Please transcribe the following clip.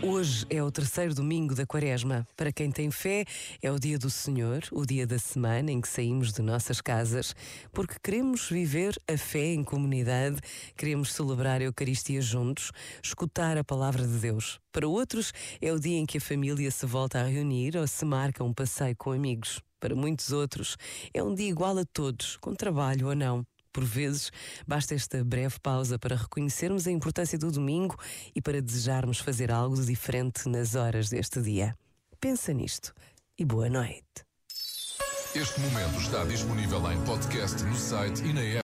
Hoje é o terceiro domingo da Quaresma. Para quem tem fé, é o dia do Senhor, o dia da semana em que saímos de nossas casas, porque queremos viver a fé em comunidade, queremos celebrar a Eucaristia juntos, escutar a palavra de Deus. Para outros, é o dia em que a família se volta a reunir ou se marca um passeio com amigos. Para muitos outros, é um dia igual a todos, com trabalho ou não. Por vezes, basta esta breve pausa para reconhecermos a importância do domingo e para desejarmos fazer algo diferente nas horas deste dia. Pensa nisto e boa noite. Este momento está disponível em podcast no site e na app.